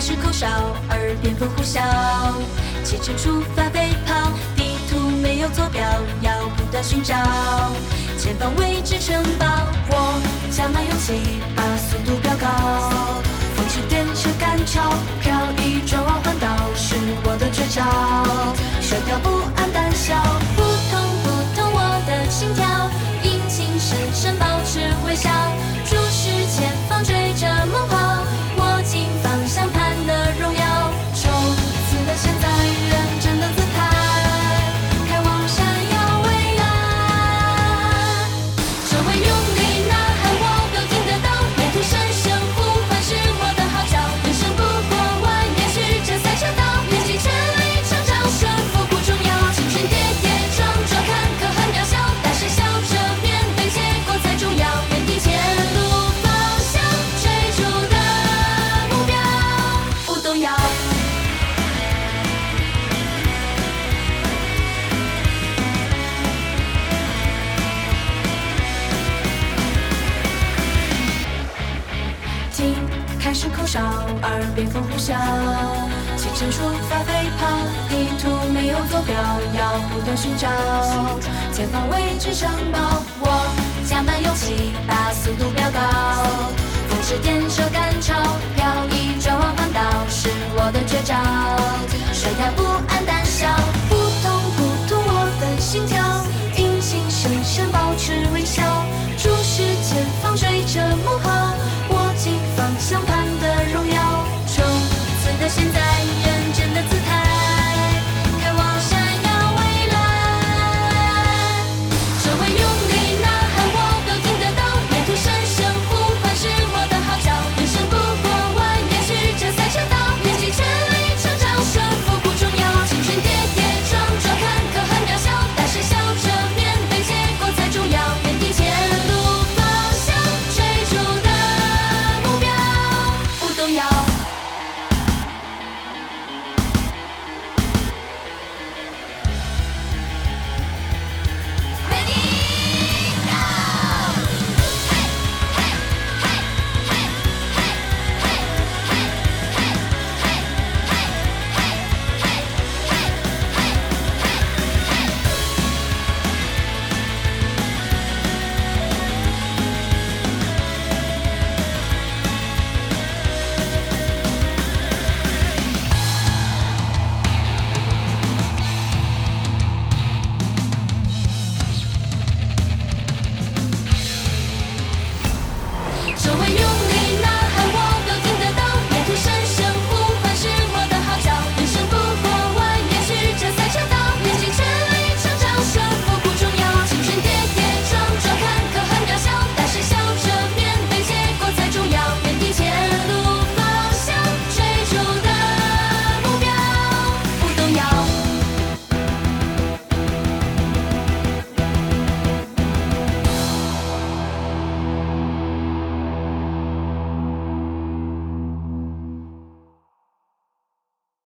开始口哨，耳边风呼啸，启程出发飞跑，地图没有坐标，要不断寻找，前方未知城堡，我加满勇气，把速度飙高，风驰电掣赶超，漂移转弯环岛是我的绝招，甩掉不安胆小，开始口哨，耳边风呼啸，启程出发飞跑，地图没有坐标，要不断寻找，前方未知城堡，我加满勇气，把速度飙高，风驰电掣